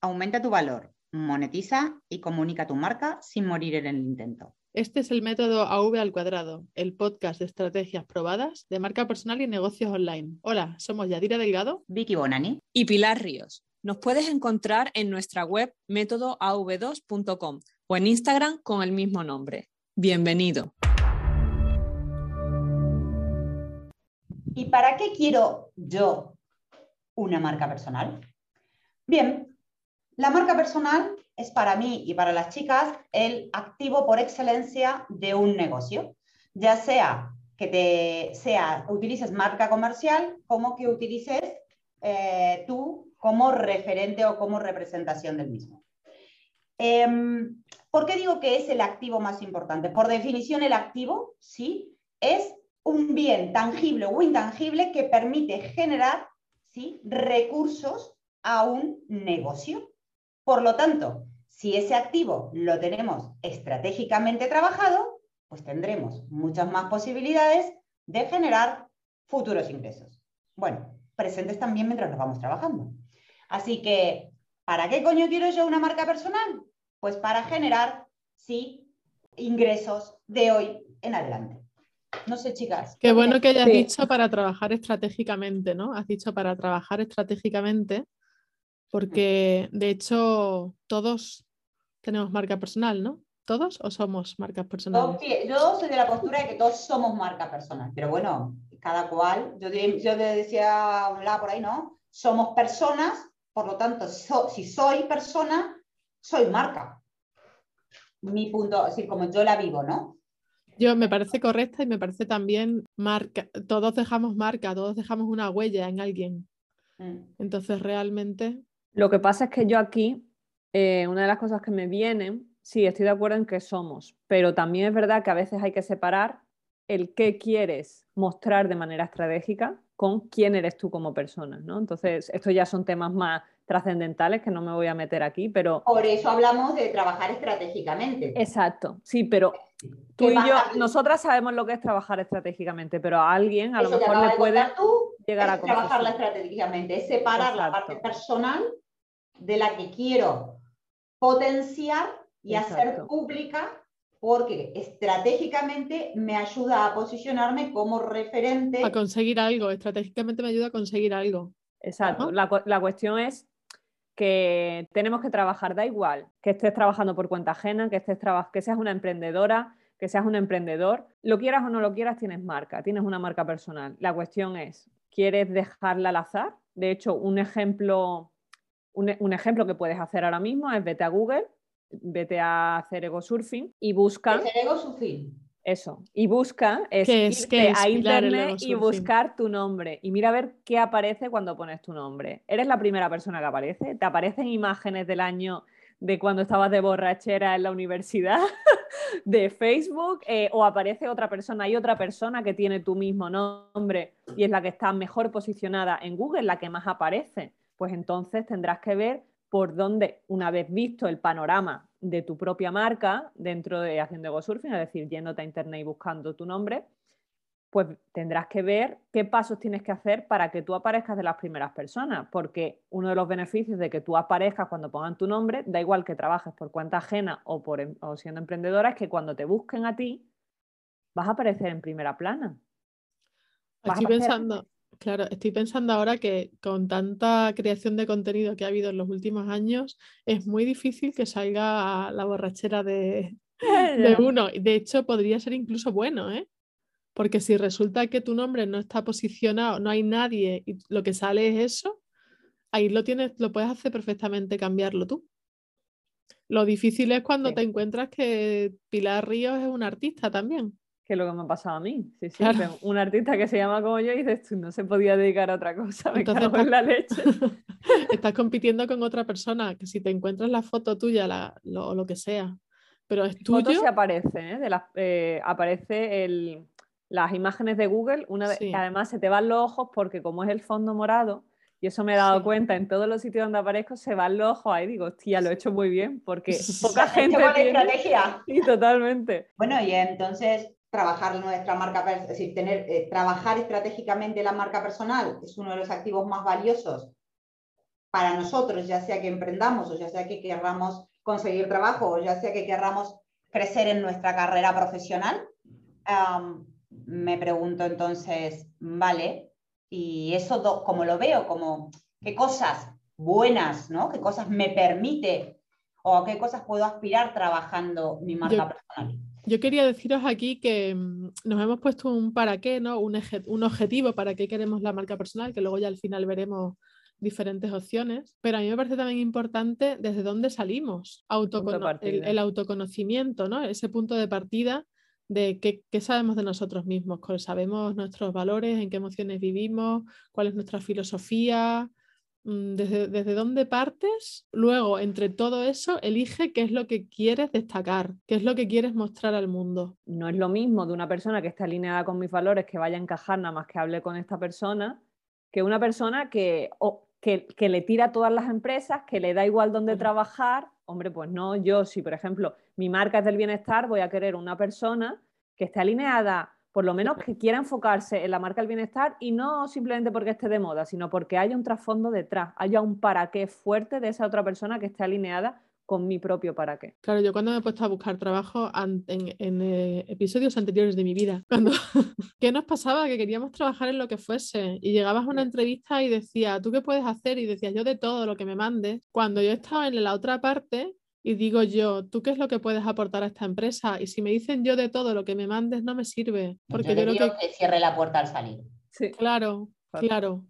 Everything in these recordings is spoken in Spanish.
aumenta tu valor, monetiza y comunica tu marca sin morir en el intento. Este es el método AV al cuadrado, el podcast de estrategias probadas de marca personal y negocios online. Hola, somos Yadira Delgado, Vicky Bonani y Pilar Ríos. Nos puedes encontrar en nuestra web métodoav2.com o en Instagram con el mismo nombre. Bienvenido. ¿Y para qué quiero yo una marca personal? Bien, la marca personal es para mí y para las chicas el activo por excelencia de un negocio, ya sea que te sea utilices marca comercial como que utilices eh, tú como referente o como representación del mismo. Em, ¿Por qué digo que es el activo más importante? Por definición, el activo, ¿sí? Es un bien tangible o intangible que permite generar ¿sí? recursos a un negocio. Por lo tanto, si ese activo lo tenemos estratégicamente trabajado, pues tendremos muchas más posibilidades de generar futuros ingresos. Bueno, presentes también mientras nos vamos trabajando. Así que, ¿para qué coño quiero yo una marca personal? Pues para generar, sí, ingresos de hoy en adelante. No sé, chicas. Qué bueno que hayas dicho para trabajar estratégicamente, ¿no? Has dicho para trabajar estratégicamente, porque de hecho todos tenemos marca personal, ¿no? ¿Todos o somos marcas personales? Yo soy de la postura de que todos somos marca personal, pero bueno, cada cual, yo, yo decía un lado por ahí, ¿no? Somos personas, por lo tanto, si soy persona, soy marca. Mi punto, así como yo la vivo, ¿no? Yo me parece correcta y me parece también marca, todos dejamos marca, todos dejamos una huella en alguien. Mm. Entonces realmente... Lo que pasa es que yo aquí, eh, una de las cosas que me vienen, sí, estoy de acuerdo en que somos, pero también es verdad que a veces hay que separar el qué quieres mostrar de manera estratégica con quién eres tú como persona, ¿no? Entonces, estos ya son temas más trascendentales que no me voy a meter aquí, pero... Por eso hablamos de trabajar estratégicamente. Exacto, sí, pero tú y yo, nosotras sabemos lo que es trabajar estratégicamente, pero a alguien a lo mejor le puede llegar a trabajarla estratégicamente, es separar la parte personal de la que quiero potenciar y hacer pública porque estratégicamente me ayuda a posicionarme como referente. A conseguir algo, estratégicamente me ayuda a conseguir algo. Exacto, la, la, cuestión es que tenemos que trabajar, da igual que estés trabajando por cuenta ajena, que, estés que seas una emprendedora, que seas un emprendedor, lo quieras o no lo quieras, tienes marca, tienes una marca personal. La cuestión es, ¿quieres dejarla al azar? De hecho, un ejemplo, un, ejemplo que puedes hacer ahora mismo es vete a Google, vete a hacer ego surfing y busca... Ego surfing. Eso. Y busca, es, irte a internet y buscar tu nombre. Y mira a ver qué aparece cuando pones tu nombre. ¿Eres la primera persona que aparece? ¿Te aparecen imágenes del año de cuando estabas de borrachera en la universidad de Facebook? Eh, ¿O aparece otra persona? Hay otra persona que tiene tu mismo nombre y es la que está mejor posicionada en Google, la que más aparece. Pues entonces tendrás que ver por dónde, una vez visto el panorama de tu propia marca dentro de haciendo ego surfing, es decir, yéndote a internet y buscando tu nombre, pues tendrás que ver qué pasos tienes que hacer para que tú aparezcas de las primeras personas, porque uno de los beneficios de que tú aparezcas cuando pongan tu nombre, da igual que trabajes por cuenta ajena o, por, em, o siendo emprendedora, es que cuando te busquen a ti, vas a aparecer en primera plana. Estoy pensando, Claro, estoy pensando ahora que con tanta creación de contenido que ha habido en los últimos años, es muy difícil que salga la borrachera de, de uno. De hecho, podría ser incluso bueno, ¿eh? Porque si resulta que tu nombre no está posicionado, no hay nadie y lo que sale es eso, ahí lo tienes, lo puedes hacer perfectamente cambiarlo tú. Lo difícil es cuando te encuentras que Pilar Ríos es un artista también que es lo que me ha pasado a mí. Sí, sí, un artista que se llama como yo y dices, tú no se podía dedicar a otra cosa, me Entonces, cago en la leche. estás compitiendo con otra persona, que si te encuentras la foto tuya, la, lo, lo que sea, pero es tuyo... Foto se aparece, ¿eh? De las, eh, aparece el, las imágenes de Google, una que además se te van los ojos porque como es el fondo morado, y eso me he dado cuenta, en todos los sitios donde aparezco se van los ojos ahí, digo, hostia, lo he hecho muy bien, porque poca gente tiene... estrategia. Sí, totalmente. Bueno, y entonces trabajar nuestra marca, es decir, tener, eh, trabajar estratégicamente la marca personal es uno de los activos más valiosos para nosotros, ya sea que emprendamos o ya sea que queramos conseguir trabajo o ya sea que queramos crecer en nuestra carrera profesional, me pregunto entonces, vale, y eso como lo veo, como qué cosas buenas, ¿no? ¿Qué cosas me permite o a qué cosas puedo aspirar trabajando mi marca personal? Yo quería deciros aquí que mm, nos hemos puesto un para qué, ¿no? Un, un objetivo para qué queremos la marca personal, que luego ya al final veremos diferentes opciones, pero a mí me parece también importante desde dónde salimos, el, autoconocimiento, ¿no? ese punto de partida de qué, qué, sabemos de nosotros mismos, sabemos nuestros valores, en qué emociones vivimos, cuál es nuestra filosofía, desde, desde dónde partes, luego entre todo eso elige qué es lo que quieres destacar, qué es lo que quieres mostrar al mundo. No es lo mismo de una persona que está alineada con mis valores, que vaya a encajar nada más que hable con esta persona, que una persona que, que, que, le tira a todas las empresas, que le da igual dónde trabajar. Hombre, pues no, yo si por ejemplo mi marca es del bienestar, voy a querer una persona que esté alineada por lo menos que quiera enfocarse en la marca del bienestar y no simplemente porque esté de moda, sino porque haya un trasfondo detrás, haya un para qué fuerte de esa otra persona que esté alineada con mi propio para qué. Claro, yo cuando me he puesto a buscar trabajo en, eh, episodios anteriores de mi vida, cuando, ¿qué nos pasaba? Que queríamos trabajar en lo que fuese y llegabas a una entrevista y decía, ¿tú qué puedes hacer? Y decías, yo de todo lo que me mandes. Cuando yo estaba en la otra parte, y digo yo, ¿tú qué es lo que puedes aportar a esta empresa? Y si me dicen yo de todo lo que me mandes, no me sirve. Porque yo, creo que... cierre la puerta al salir. Sí. Claro, claro.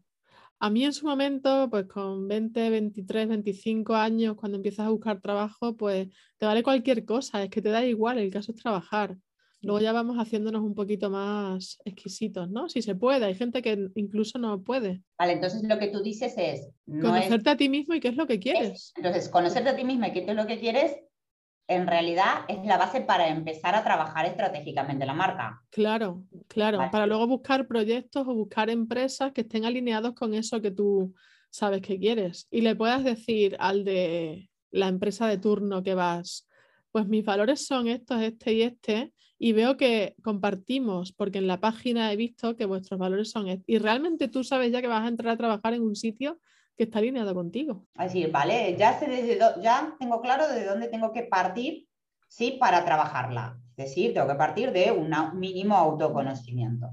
A mí en su momento, pues con 20, 23, 25 años, cuando empiezas a buscar trabajo, pues te vale cualquier cosa, es que te da igual, el caso es trabajar. Luego ya vamos haciéndonos un poquito más exquisitos, ¿no? Si se puede, hay gente que incluso no puede. Vale, entonces lo que tú dices es... conocerte a ti mismo y qué es lo que quieres. entonces, conocerte a ti mismo y qué es lo que quieres, en realidad es la base para empezar a trabajar estratégicamente la marca. Claro, claro, para luego buscar proyectos o buscar empresas que estén alineados con eso que tú sabes que quieres. Y le puedas decir al de la empresa de turno que vas, pues mis valores son estos, este y este, y veo que compartimos, porque en la página he visto que vuestros valores son y realmente tú sabes ya que vas a entrar a trabajar en un sitio que está alineado contigo. Así, vale, ya sé desde ya tengo claro de dónde tengo que partir, sí, para trabajarla. Es decir, tengo que partir de un mínimo autoconocimiento.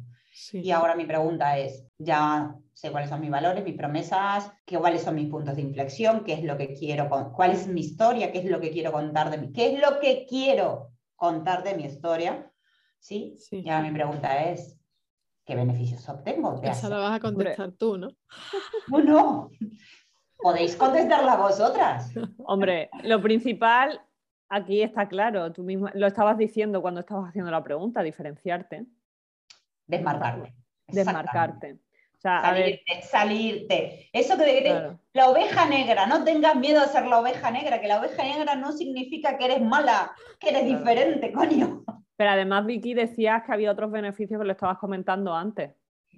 Y ahora mi pregunta es, ya sé cuáles son mis valores, mis promesas, qué, cuáles son mis puntos de inflexión, qué es lo que quiero, cuál es mi historia, qué es lo que quiero contar de mí, qué es lo que quiero contar de mi historia, ¿sí? sí. Y ahora mi pregunta es, ¿qué beneficios obtengo? Esa la vas a contestar tú, ¿no? Bueno, podéis contestarla vosotras. Hombre, lo principal aquí está claro, tú mismo lo estabas diciendo cuando estabas haciendo la pregunta, diferenciarte. Desmarcarte. Desmarcarte salirte, salirte. Eso que de, la oveja negra, no tengas miedo a ser la oveja negra, que la oveja negra no significa que eres mala, que eres diferente, coño. Pero además, Vicky, decías que había otros beneficios que lo estabas comentando antes.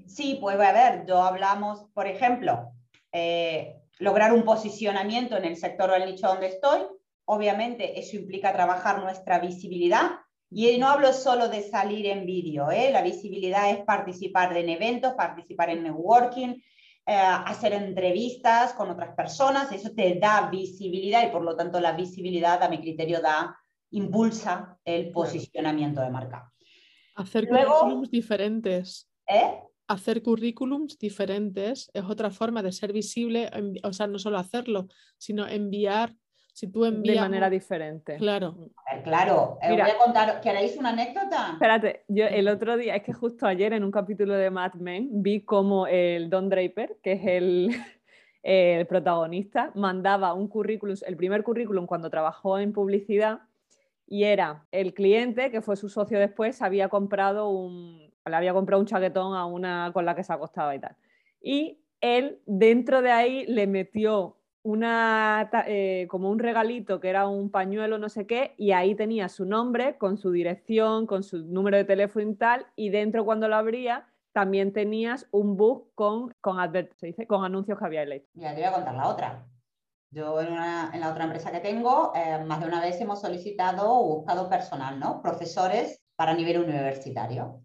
Sí, pues a ver, yo hablamos, por ejemplo, eh, lograr un posicionamiento en el sector o el nicho donde estoy. Obviamente, eso implica trabajar nuestra visibilidad, y no hablo solo de salir en vídeo, ¿eh? la visibilidad es participar en eventos, participar en networking, eh, hacer entrevistas con otras personas, eso te da visibilidad y por lo tanto la visibilidad a mi criterio da, impulsa el posicionamiento de marca. Hacer currículums diferentes. ¿Eh? Hacer currículums diferentes es otra forma de ser visible, o sea, no solo hacerlo, sino enviar si tú envías... De manera diferente. Claro. claro, eh, Mira, voy a contar, ¿queréis una anécdota? Espérate, yo el otro día, es que justo ayer en un capítulo de Mad Men vi como el Don Draper, que es el, el protagonista, mandaba un currículum, el primer currículum cuando trabajó en publicidad, y era el cliente, que fue su socio después, había comprado un, le había comprado un chaquetón a una con la que se acostaba y tal. Y él dentro de ahí le metió una, eh, como un regalito que era un pañuelo, no sé qué, y ahí tenía su nombre con su dirección, con su número de teléfono y tal, y dentro cuando lo abría también tenías un book con, con, con anuncios que había leído. Ya te voy a contar la otra. Yo en, la otra empresa que tengo, eh, más de una vez hemos solicitado o buscado personal, ¿no? Profesores para nivel universitario.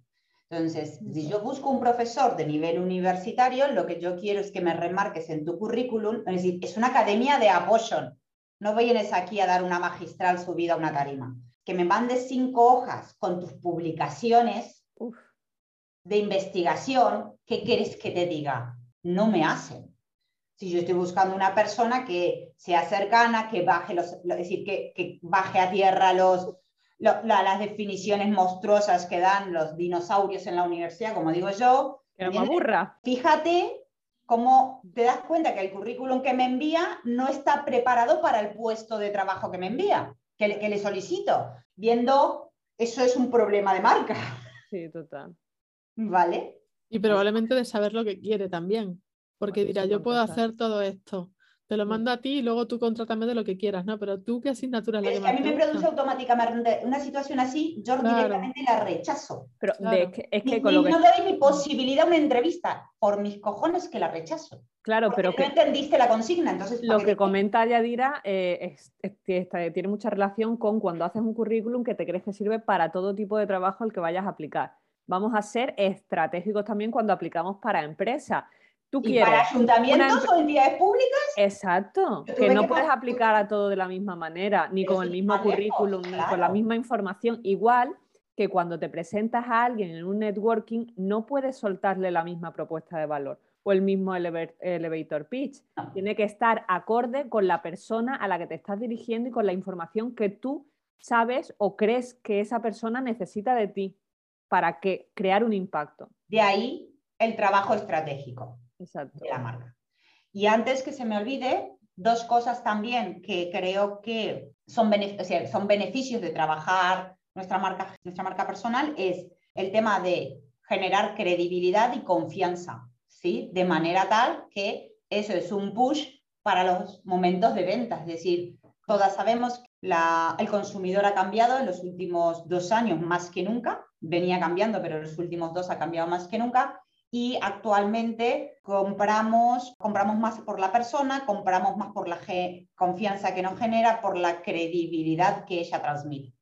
Entonces, si yo busco un profesor de nivel universitario, lo que yo quiero es que me remarques en tu currículum, es decir, es una academia de apoyo. No vienes aquí a dar una magistral subida a una tarima. Que me mandes cinco hojas con tus publicaciones de investigación, ¿qué quieres que te diga? No me hacen. Si yo estoy buscando una persona que sea cercana, que baje los, es decir, que, que baje a tierra los, las definiciones monstruosas que dan los dinosaurios en la universidad, como digo yo. Que no aburra. Fíjate cómo te das cuenta que el currículum que me envía no está preparado para el puesto de trabajo que me envía, que le, que le solicito, viendo eso es un problema de marca. Sí, total. ¿Vale? Y probablemente de saber lo que quiere también, porque dirá, yo puedo hacer todo esto, te lo mando a ti y luego tú contrátame de lo que quieras, ¿no? Pero tú, ¿qué asignatura es la que, a mí me produce automáticamente una situación así, yo directamente la rechazo. Pero es que, es que con lo que... no le doy mi posibilidad a una entrevista, por mis cojones que la rechazo. Claro, pero que... no entendiste la consigna, entonces... Lo que comenta Yadira eh, es, que tiene mucha relación con cuando haces un currículum que te crees que sirve para todo tipo de trabajo al que vayas a aplicar. Vamos a ser estratégicos también cuando aplicamos para empresas ¿Tú quieres para ayuntamientos o entidades públicas? Exacto, que no puedes aplicar a todo de la misma manera, ni con el mismo currículum, ni con la misma información. Igual que cuando te presentas a alguien en un networking, no puedes soltarle la misma propuesta de valor o el mismo elevator pitch. Tiene que estar acorde con la persona a la que te estás dirigiendo y con la información que tú sabes o crees que esa persona necesita de ti para que crear un impacto. De ahí el trabajo estratégico de la marca. Y antes que se me olvide, dos cosas también que creo que son, son beneficios de trabajar nuestra marca, nuestra marca personal es el tema de generar credibilidad y confianza, ¿sí? De manera tal que eso es un push para los momentos de venta. Es decir, todas sabemos que la, el consumidor ha cambiado en los últimos dos años más que nunca. Venía cambiando, pero en los últimos dos ha cambiado más que nunca y actualmente compramos, compramos más por la persona, compramos más por la confianza que nos genera, por la credibilidad que ella transmite.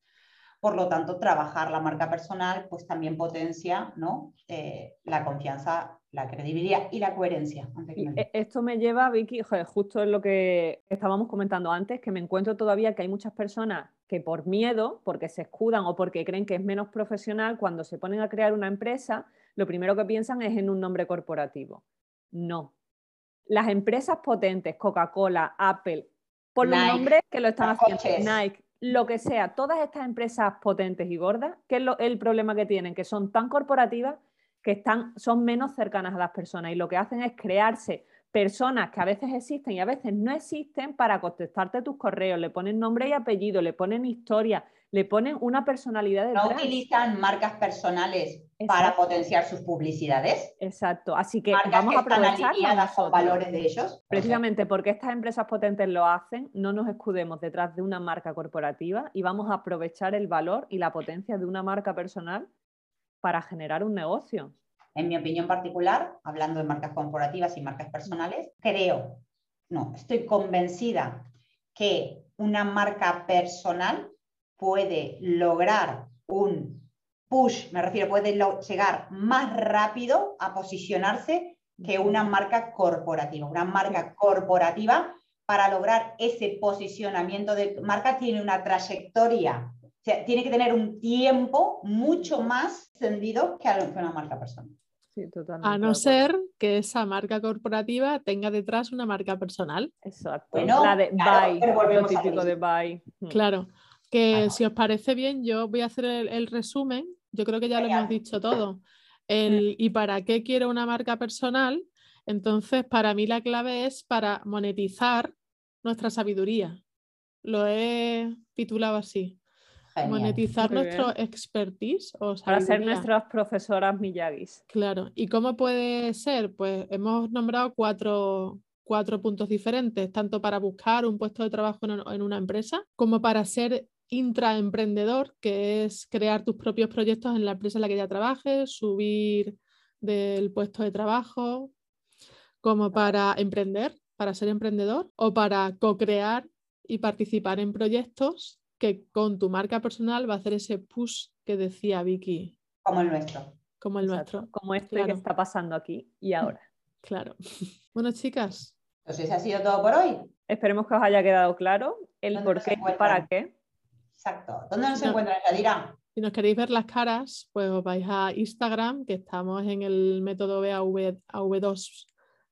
Por lo tanto, trabajar la marca personal pues también potencia ¿no? Eh, la confianza, la credibilidad y la coherencia. E, esto me lleva, Vicky, justo en lo que estábamos comentando antes, que me encuentro todavía que hay muchas personas que por miedo, porque se escudan o porque creen que es menos profesional, cuando se ponen a crear una empresa, lo primero que piensan es en un nombre corporativo. No. Las empresas potentes, Coca-Cola, Apple, por los nombres que lo están haciendo, Nike, lo que sea, todas estas empresas potentes y gordas, ¿qué es el problema que tienen? Que son tan corporativas que están, son menos cercanas a las personas y lo que hacen es crearse personas que a veces existen y a veces no existen para contestarte tus correos, le ponen nombre y apellido, le ponen historia, le ponen una personalidad de No utilizan marcas personales para potenciar sus publicidades. Exacto, así que vamos a aprovechar los valores de ellos. Precisamente porque estas empresas potentes lo hacen, no nos escudemos detrás de una marca corporativa y vamos a aprovechar el valor y la potencia de una marca personal para generar un negocio. En mi opinión particular, hablando de marcas corporativas y marcas personales, creo, no, estoy convencida que una marca personal puede lograr un push, me refiero, puede llegar más rápido a posicionarse que una marca corporativa. Una marca corporativa, para lograr ese posicionamiento de marca, tiene una trayectoria, o sea, tiene que tener un tiempo mucho más extendido que una marca personal. a no ser que esa marca corporativa tenga detrás una marca personal. Exacto. la de buy, típico de buy. Claro. Que si os parece bien, yo voy a hacer el, resumen. Yo creo que ya lo hemos dicho todo. El, ¿Y para qué quiero una marca personal? Entonces, para mí la clave es para monetizar nuestra sabiduría. Lo he titulado así. Monetizar nuestro expertise. O para ser nuestras profesoras Miyagis. Claro. ¿Y cómo puede ser? Pues hemos nombrado cuatro, cuatro puntos diferentes, tanto para buscar un puesto de trabajo en una empresa como para ser intraemprendedor, que es crear tus propios proyectos en la empresa en la que ya trabajes, subir del puesto de trabajo, como para emprender, para ser emprendedor, o para co-crear y participar en proyectos que con tu marca personal va a hacer ese push que decía Vicky. Como el nuestro. como el nuestro. Como este que está pasando aquí y ahora. Claro. Bueno, chicas. Entonces, ha sido todo por hoy. Esperemos que os haya quedado claro el por qué y para qué. Exacto. ¿Dónde nos encuentran, Yadira? Si nos queréis ver las caras, pues os vais a Instagram, que estamos en el método BAV, AV2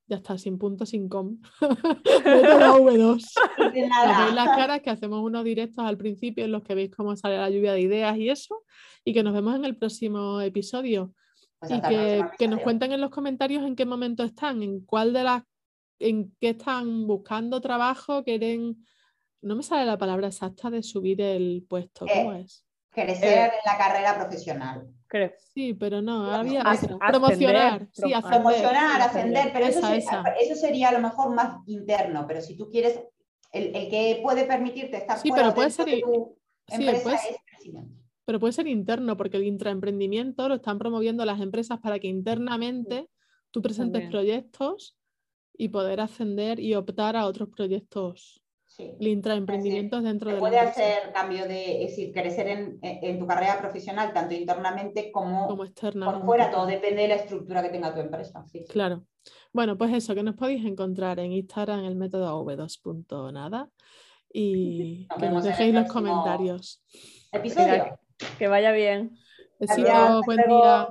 ya está, sin punto, sin com. método V2. veis las caras que hacemos unos directos al principio en los que veis cómo sale la lluvia de ideas y eso. Y que nos vemos en el próximo episodio. Pues y que, que, nos cuenten en los comentarios en qué momento están, en cuál de las, en qué están buscando trabajo, quieren, no me sale la palabra exacta de subir el puesto, ¿cómo eh, es? Crecer en la carrera profesional. Sí, pero no, había promocionar, sí, promocionar, ascender, pero eso, eso, sería a lo mejor más interno, pero si tú quieres, el, el que puede permitirte estar sí, pero puede ser, sí, Pero puede ser interno, porque el intraemprendimiento lo están promoviendo las empresas para que internamente tú presentes proyectos y poder ascender y optar a otros proyectos el intraemprendimiento dentro de Puede hacer cambio de, es decir, crecer en, tu carrera profesional, tanto internamente como, como externamente. Por fuera, todo depende de la estructura que tenga tu empresa. Claro. Bueno, pues eso, que nos podéis encontrar en Instagram el método v2.nada y que nos dejéis los comentarios. Episodio. Que vaya bien. Besitos, buen día.